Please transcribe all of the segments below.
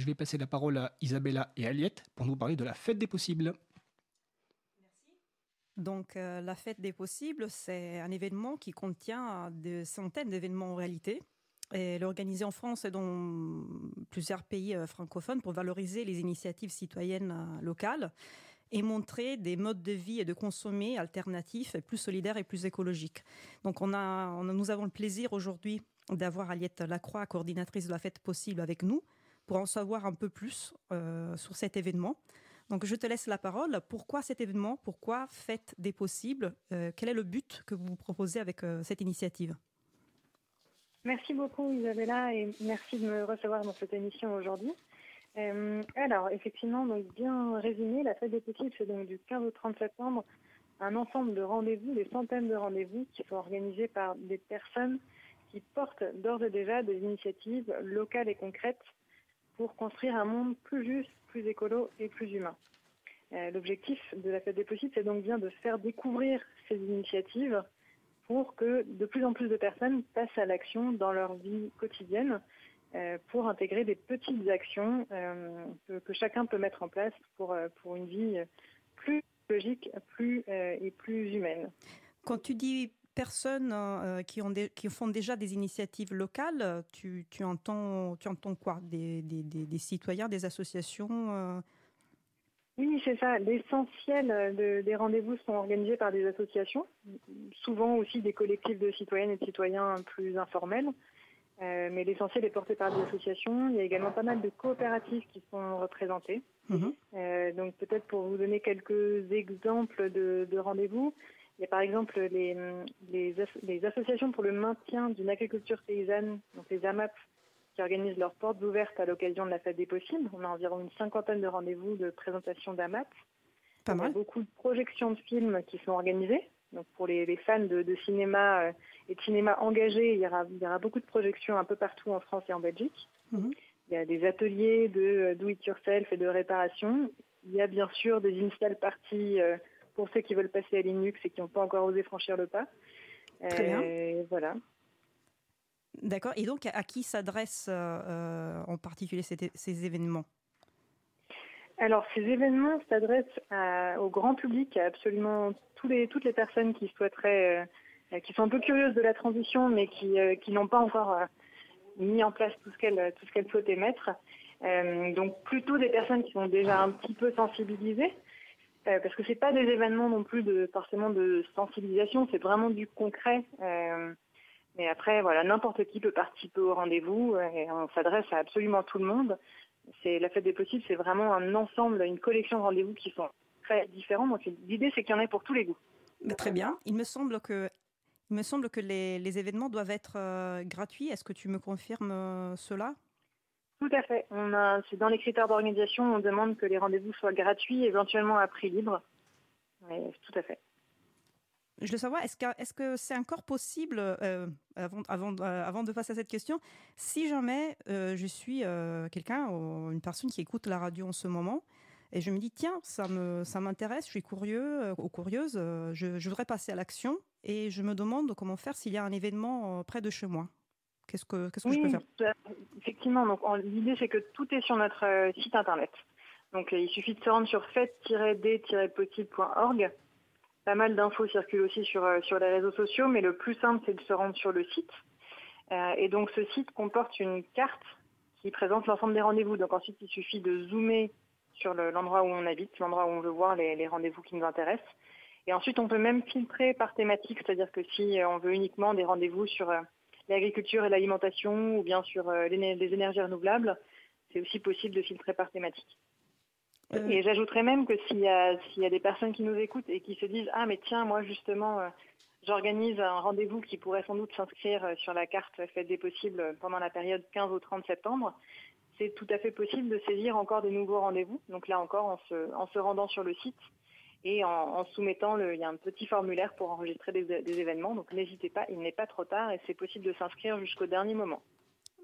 Je vais passer la parole à Isabella et Aliette pour nous parler de la fête des possibles. Donc, euh, la fête des possibles, c'est un événement qui contient des centaines d'événements en réalité. Elle est organisée en France et dans plusieurs pays euh, francophones pour valoriser les initiatives citoyennes euh, locales et montrer des modes de vie et de consommer alternatifs, plus solidaires et plus écologiques. Donc, on a, nous avons le plaisir aujourd'hui d'avoir Aliette Lacroix, coordinatrice de la fête possible, avec nous pour en savoir un peu plus sur cet événement. Donc je te laisse la parole. Pourquoi cet événement? Pourquoi Fête des possibles? Euh, Quel est le but que vous proposez avec euh, cette initiative? Merci beaucoup Isabella et merci de me recevoir dans cette émission aujourd'hui. Euh, alors effectivement, donc bien résumé, la fête des possibles c'est donc du 15 au 30 septembre un ensemble de rendez-vous, des centaines de rendez-vous qui sont organisés par des personnes qui portent d'ores et déjà des initiatives locales et concrètes pour construire un monde plus juste, plus écolo et plus humain. Euh, l'objectif de la fête des possibles, c'est donc bien de faire découvrir ces initiatives pour que de plus en plus de personnes passent à l'action dans leur vie quotidienne euh, pour intégrer des petites actions euh, que, chacun peut mettre en place pour, pour une vie plus logique plus, et plus humaine. Quand tu dis personnes qui, ont qui font déjà des initiatives locales, tu, tu, entends, tu entends quoi? Des, des, des, citoyens, des associations oui, c'est ça. L'essentiel des rendez-vous sont organisés par des associations, souvent aussi des collectifs de citoyennes et de citoyens plus informels. Euh, mais l'essentiel est porté par des associations. Il y a également pas mal de coopératives qui sont représentées. Euh, donc peut-être pour vous donner quelques exemples de, rendez-vous, il y a par exemple les, les, associations pour le maintien d'une agriculture paysanne, donc les AMAP, qui organisent leurs portes ouvertes à l'occasion de la fête des possibles. On a environ une cinquantaine de rendez-vous de présentation d'AMAT. Pas mal. beaucoup de projections de films qui sont organisées. Donc pour les, fans de, cinéma euh, et de cinéma engagé, il y, aura, il y, aura, beaucoup de projections un peu partout en France et en Belgique. Mhm. Il y a des ateliers de euh, do-it-yourself et de réparation. Il y a bien sûr des install parties euh, pour ceux qui veulent passer à Linux et qui n'ont pas encore osé franchir le pas. Très bien. Voilà. D'accord. Et donc, à qui s'adressent euh, en particulier ces, événements? Alors, ces événements s'adressent au grand public, à absolument tous les, toutes les personnes qui souhaiteraient, euh, qui sont un peu curieuses de la transition, mais qui, euh, qui n'ont pas encore mis en place tout ce qu'elles tout ce qu'elles souhaitaient mettre. donc, plutôt des personnes qui sont déjà un petit peu sensibilisées, parce que c'est pas des événements non plus forcément de sensibilisation, c'est vraiment du concret. Mais après, voilà, n'importe qui peut participer au rendez-vous euh, et on s'adresse à absolument tout le monde. C'est la fête des possibles, c'est vraiment un ensemble, une collection de rendez-vous qui sont très différents. L'idée, c'est qu'il y en ait pour tous les goûts. très bien. Il me semble que, il me semble que les, événements doivent être euh, gratuits. Est-ce que tu me confirmes euh, cela? Tout à fait. C'est dans les critères d'organisation, on demande que les rendez-vous soient gratuits, éventuellement à prix libre. tout à fait. Je veux savoir, est-ce que c'est encore possible, euh, euh, avant, de passer à cette question, si jamais euh, je suis quelqu'un, une personne qui écoute la radio en ce moment, et je me dis, tiens, ça m'intéresse, je suis curieux ou curieuse, je, voudrais passer à l'action, et je me demande comment faire s'il y a un événement près de chez moi. Qu'est-ce que, qu'est-ce que je peux faire? Effectivement, donc l'idée c'est que tout est sur notre site internet. Donc il suffit de se rendre sur fête-d-possible.org pas mal d'infos circulent aussi sur, euh, sur les réseaux sociaux, mais le plus simple, c'est de se rendre sur le site. Euh, et donc, ce site comporte une carte qui présente l'ensemble des rendez-vous. Donc, ensuite, il suffit de zoomer sur l'endroit où on habite, l'endroit où on veut voir les, rendez-vous qui nous intéressent. Et ensuite, on peut même filtrer par thématique, c'est-à-dire que si euh, on veut uniquement des rendez-vous sur l'agriculture et l'alimentation ou bien sur les énergies renouvelables, c'est aussi possible de filtrer par thématique. Euh, et j'ajouterais même que s'il y, y a des personnes qui nous écoutent et qui se disent Ah, mais tiens, moi justement, euh, j'organise un rendez-vous qui pourrait sans doute s'inscrire euh, sur la carte Fête des possibles pendant la période 15 au 30 septembre, c'est tout à fait possible de saisir encore des nouveaux rendez-vous. Donc là encore, en se, en se rendant sur le site et en, soumettant, le, il y a un petit formulaire pour enregistrer des, des événements. Donc n'hésitez pas, il n'est pas trop tard et c'est possible de s'inscrire jusqu'au dernier moment.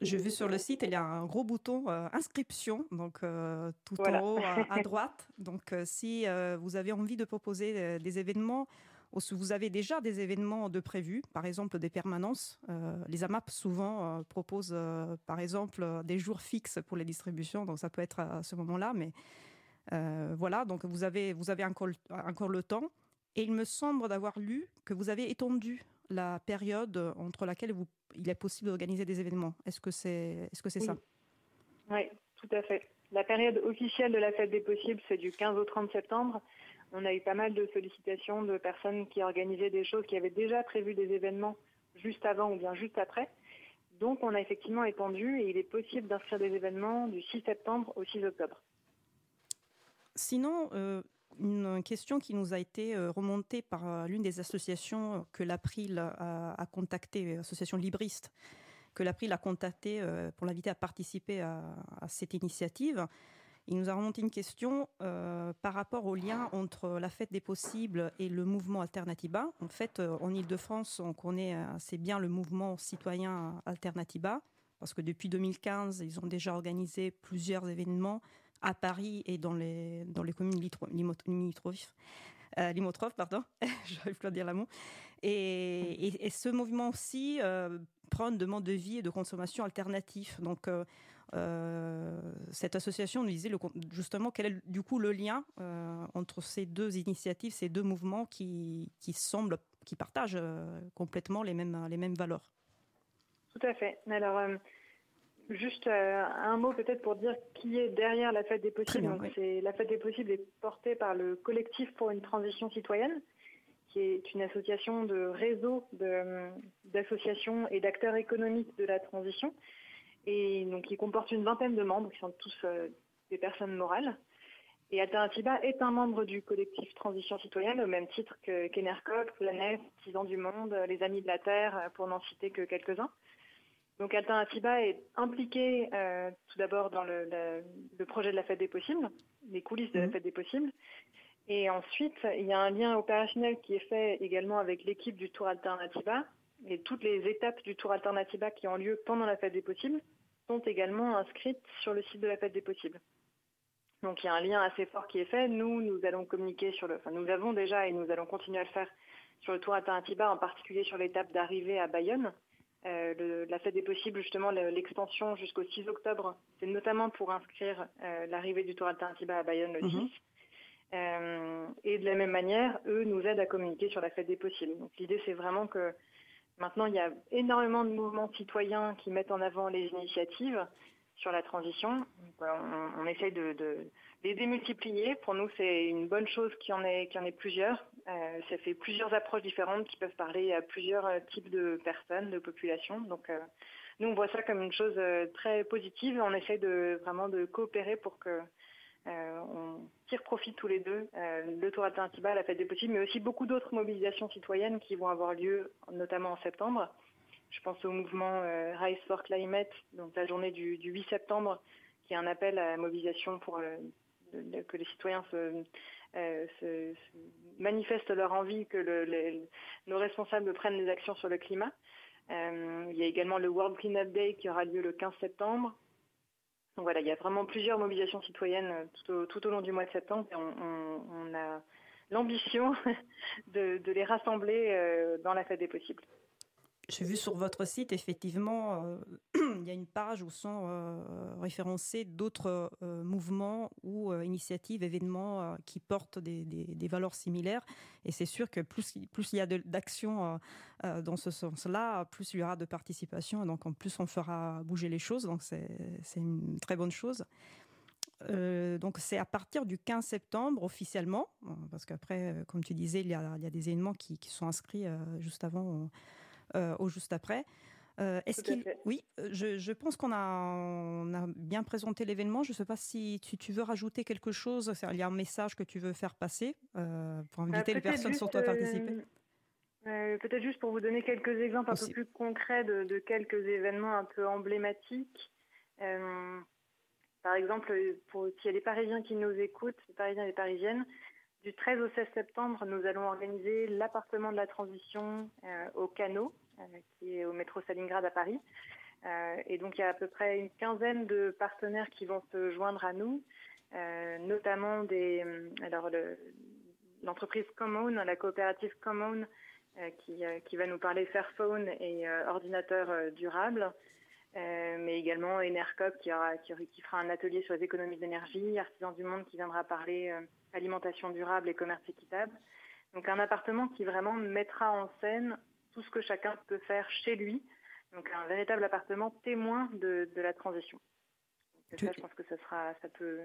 Je vu sur le site, il y a un gros bouton euh, inscription, donc euh, tout en haut à, droite. Donc, euh, si vous avez envie de proposer des événements vous avez déjà des événements de prévus, par exemple des permanences. les AMAP souvent proposent, par exemple, des jours fixes pour les distributions, donc ça peut être à ce moment-là, mais voilà, donc vous avez, vous avez encore, encore le temps. Et il me semble d'avoir lu que vous avez étendu la période entre laquelle vous, il est possible d'organiser des événements. Est-ce que c'est est -ce c'est ça? Oui, tout à fait. La période officielle de la fête des possibles, c'est du 15 au 30 septembre. On a eu pas mal de sollicitations de personnes qui organisaient des choses, qui avaient déjà prévu des événements juste avant ou bien juste après. Donc on a effectivement étendu et il est possible d'inscrire des événements du 6 septembre au 6 octobre. Sinon, euh, une question qui nous a été euh, remontée par euh, l'une des associations que l'April a, a contacté, l'association Libriste, que l'April a contacté pour l'inviter à participer à, cette initiative. Il nous a remonté une question par rapport au lien entre la fête des possibles et le mouvement Alternatiba. En fait, en Ile-de-France, on connaît assez bien le mouvement citoyen Alternatiba, parce que depuis 2015, ils ont déjà organisé plusieurs événements à Paris et dans les, dans les communes limitrophes. Euh, pardon, j'arrive plus à dire l'amour. Et, et, ce mouvement aussi euh, prend une demande de vie et de consommation alternative. Donc, euh, euh, cette association nous disait justement quel est du coup le lien entre ces deux initiatives, ces deux mouvements qui, qui semblent, qui partagent complètement les mêmes, les mêmes valeurs. Tout à fait. Alors, Juste euh, un mot peut-être pour dire qui est derrière la fête des possibles. la fête des possibles est portée par le collectif pour une transition citoyenne, qui est une association de réseau d'associations et d'acteurs économiques de la transition, et donc qui comporte une vingtaine de membres qui sont tous euh, des personnes morales. Et Alternativa est un membre du collectif Transition citoyenne au même titre que qu'Enercop, Planète, Six du Monde, les Amis de la Terre, pour n'en citer que quelques-uns. Donc Alternativa est impliqué euh, tout d'abord dans le, projet de la fête des possibles, les coulisses de la mhm. fête des possibles. Et ensuite, il y a un lien opérationnel qui est fait également avec l'équipe du Tour Alternativa. Et toutes les étapes du Tour Alternativa qui ont lieu pendant la fête des possibles sont également inscrites sur le site de la fête des possibles. Donc il y a un lien assez fort qui est fait. Nous, nous allons communiquer sur le, enfin nous avons déjà et nous allons continuer à le faire sur le Tour Alternativa, en particulier sur l'étape d'arrivée à Bayonne, euh, la fête des possibles, justement, l'extension jusqu'au 6 octobre, c'est notamment pour inscrire euh, l'arrivée du Tour Alternativa à Bayonne le 10. Mhm. Euh, et de la même manière, eux nous aident à communiquer sur la fête des possibles. Donc l'idée, c'est vraiment que maintenant, il y a énormément de mouvements citoyens qui mettent en avant les initiatives sur la transition. on, essaye de, les démultiplier. Pour nous, c'est une bonne chose qu'il y en ait, qu'il y en ait plusieurs. Euh, ça fait plusieurs approches différentes qui peuvent parler à plusieurs euh, types de personnes, de populations. Donc, euh, nous, on voit ça comme une chose très positive. On essaie de vraiment de coopérer pour que on tire profit tous les deux. le Tour Alternativa, la fête des possibles, mais aussi beaucoup d'autres mobilisations citoyennes qui vont avoir lieu, notamment en septembre. Je pense au mouvement Rise for Climate, donc la journée du, du 8 septembre, qui est un appel à la mobilisation pour que les citoyens euh, manifestent leur envie que nos responsables prennent des actions sur le climat. Euh, il y a également le World Cleanup Day qui aura lieu le 15 septembre. Voilà, il y a vraiment plusieurs mobilisations citoyennes tout au, long du mois de septembre et on, a l'ambition de, les rassembler euh, dans la fête des possibles. J'ai vu sur votre site, effectivement, euh, il y a une page où sont euh, référencés d'autres euh, mouvements ou initiatives, événements qui portent des, valeurs similaires. Et c'est sûr que plus, il y a d'actions dans ce sens-là, plus il y aura de participation. Et donc, en plus, on fera bouger les choses. Donc, c'est une très bonne chose. donc c'est à partir du 15 septembre officiellement, parce qu'après, comme tu disais, il y a, des événements qui, sont inscrits juste avant euh, au juste après. Euh, est-ce qu'il... Oui, je, je pense qu'on a, on a bien présenté l'événement. Je ne sais pas si tu, tu, veux rajouter quelque chose. Il y a un message que tu veux faire passer euh, pour inviter les personnes surtout à participer. Peut-être juste pour vous donner quelques exemples un peu plus concrets de, de, quelques événements un peu emblématiques. par exemple, pour s'il y a des Parisiens qui nous écoutent, les Parisiens et les Parisiennes, du 13 au 16 septembre, nous allons organiser l'appartement de la transition euh, au Canot, euh, qui est au métro Stalingrad à Paris. Euh, et donc il y a à peu près une quinzaine de partenaires qui vont se joindre à nous, notamment l'entreprise Common, la coopérative Common, qui, qui, va nous parler Fairphone et ordinateur durable. mais également Enercop qui, qui, fera un atelier sur les économies d'énergie, Artisan du Monde qui viendra parler alimentation durable et commerce équitable. Donc un appartement qui vraiment mettra en scène tout ce que chacun peut faire chez lui. Donc un véritable appartement témoin de, la transition. ça, je pense que ça sera, ça peut.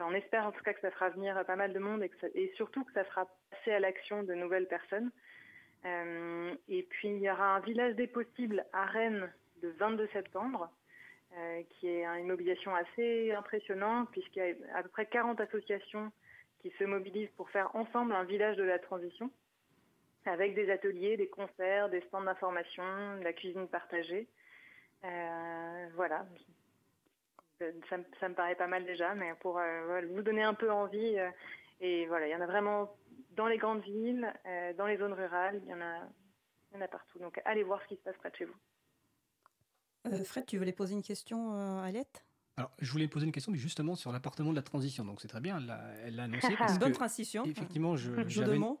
on espère en tout cas que ça fera venir pas mal de monde et, et surtout que ça fera passer à l'action de nouvelles personnes. Euh, et puis il y aura un village des possibles à Rennes le 22 septembre, euh, qui est une mobilisation assez impressionnante puisqu'il y a à peu près 40 associations qui se mobilisent pour faire ensemble un village de la transition, avec des ateliers, des concerts, des stands d'information, de la cuisine partagée. Euh, voilà. Ça, me paraît pas mal déjà, mais pour euh, vous donner un peu envie, euh, et voilà, il y en a vraiment dans les grandes villes, dans les zones rurales, il y en a, partout. Donc allez voir ce qui se passe près de chez vous. Fred, tu voulais poser une question à Aliette? Alors, je voulais poser une question justement sur l'appartement de la transition. Donc, c'est très bien, elle l'a annoncé. Bonne transition. Effectivement,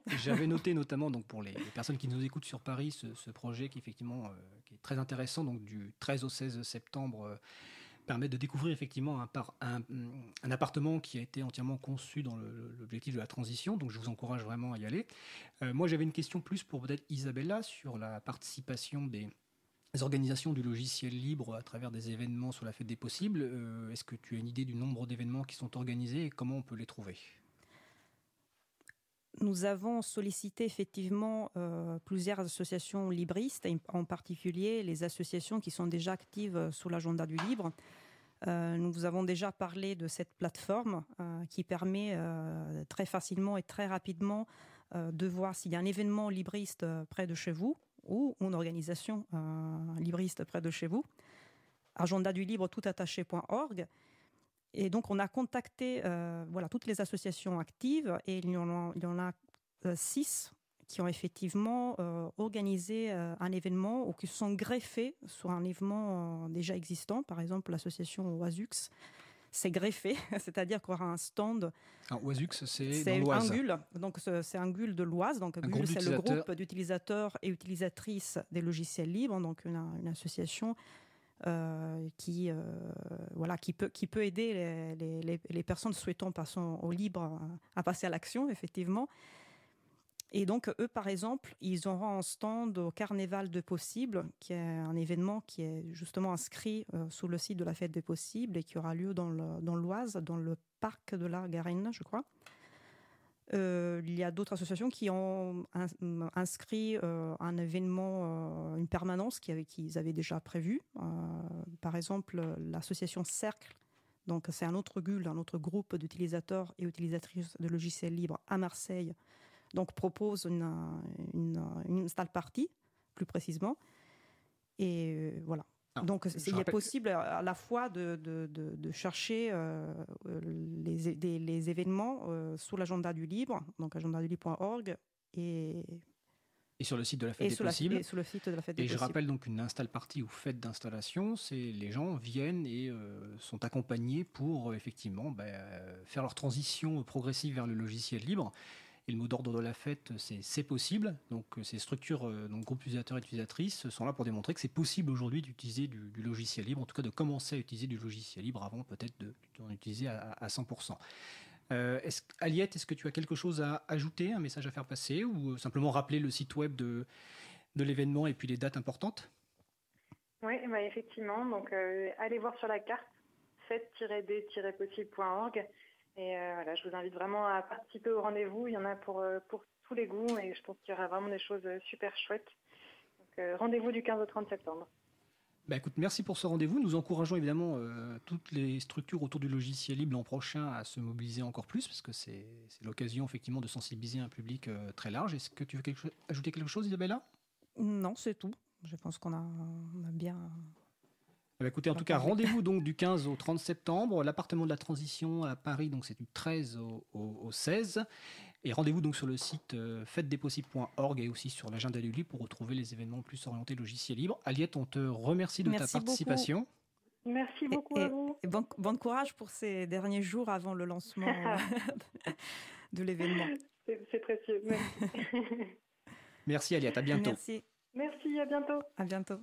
j'avais noté notamment donc pour les, personnes qui nous écoutent sur Paris ce, projet qui effectivement euh, qui est très intéressant. Donc, du 13 au 16 septembre, euh, permet de découvrir effectivement un, un, un, appartement qui a été entièrement conçu dans l'objectif de la transition. Donc, je vous encourage vraiment à y aller. Euh, moi, j'avais une question plus pour peut-être Isabella sur la participation des organisations du logiciel libre à travers des événements sur la fête des possibles. Euh, est-ce que tu as une idée du nombre d'événements qui sont organisés et comment on peut les trouver? Nous avons sollicité effectivement euh, plusieurs associations libristes, en particulier les associations qui sont déjà actives sur l'agenda du libre. Euh, nous avons déjà parlé de cette plateforme qui permet très facilement et très rapidement de voir s'il y a un événement libriste près de chez vous ou une organisation libriste près de chez vous. Agenda du libre toutattaché.org. Et donc, on a contacté euh, voilà, toutes les associations actives et il y en a, euh, six qui ont effectivement euh, organisé un événement ou qui sont greffés sur un événement déjà existant. Par exemple, l'association Oasux c'est greffé, c'est-à-dire qu'on aura un stand. Alors, Oisux, c'est Angul, donc c'est Angul de l'Oise. Donc Angul, c'est le groupe d'utilisateurs et utilisatrices des logiciels libres, donc une, association euh, qui, euh, voilà, qui, peut, qui peut aider les, les, les personnes souhaitant passer au libre à passer à l'action, effectivement. Et donc, eux, par exemple, ils auront un stand au Carnaval de Possibles, qui est un événement qui est justement inscrit euh, sur le site de la Fête des Possibles et qui aura lieu dans l'Oise, dans, le parc de la Garenne, je crois. Euh, il y a d'autres associations qui ont inscrit euh, un événement, une permanence qu'ils avaient déjà prévu. par exemple, l'association Cercle, donc c'est un autre GUL, un autre groupe d'utilisateurs et utilisatrices de logiciels libres à Marseille, donc propose une, une, une install party, plus précisément. Et euh, voilà. Donc, il est possible à la fois de, de, de, chercher euh, les, les, événements euh, sur l'agenda du libre, donc agendadulibre.org, et et sur le site de la fête des possibles. et sur le site de la fête des Et je rappelle donc une install party ou fête d'installation, c'est les gens viennent et sont accompagnés pour effectivement bah, faire leur transition progressive vers le logiciel libre. Et le mot d'ordre de la fête, c'est possible. Donc euh, ces structures, euh, donc groupes utilisateurs et utilisatrices, sont là pour démontrer que c'est possible aujourd'hui d'utiliser du, logiciel libre, en tout cas de commencer à utiliser du logiciel libre avant peut-être d'en utiliser à, 100%. Euh, est Aliette, est-ce que tu as quelque chose à ajouter, un message à faire passer, ou simplement rappeler le site web de, de l'événement et puis les dates importantes? Oui, bah, effectivement. Donc allez voir sur la carte fête-d-possible.org et euh, voilà, je vous invite vraiment à participer au rendez-vous. Il y en a pour, euh, pour tous les goûts et je pense qu'il y aura vraiment des choses euh, super chouettes. rendez-vous du 15 au 30 septembre. Bah écoute, merci pour ce rendez-vous. Nous encourageons évidemment toutes les structures autour du logiciel libre l'an prochain à se mobiliser encore plus, parce que c'est l'occasion effectivement de sensibiliser un public très large. Est-ce que tu veux quelque ajouter quelque chose, Isabella? Non, c'est tout. Je pense qu'on a, a, bien écoutez, en tout cas, rendez-vous donc du 15 au 30 septembre. L'appartement de la transition à Paris, donc c'est du 13 au, 16. Et rendez-vous donc sur le site euh, et aussi sur l'agenda du livre pour retrouver les événements plus orientés logiciels libres. Aliette, on te remercie de ta participation. Merci beaucoup et, à vous. Et bon, courage pour ces derniers jours avant le lancement de l'événement. C'est précieux. Merci. Merci Aliette, à bientôt. Merci. Merci, à bientôt. À bientôt.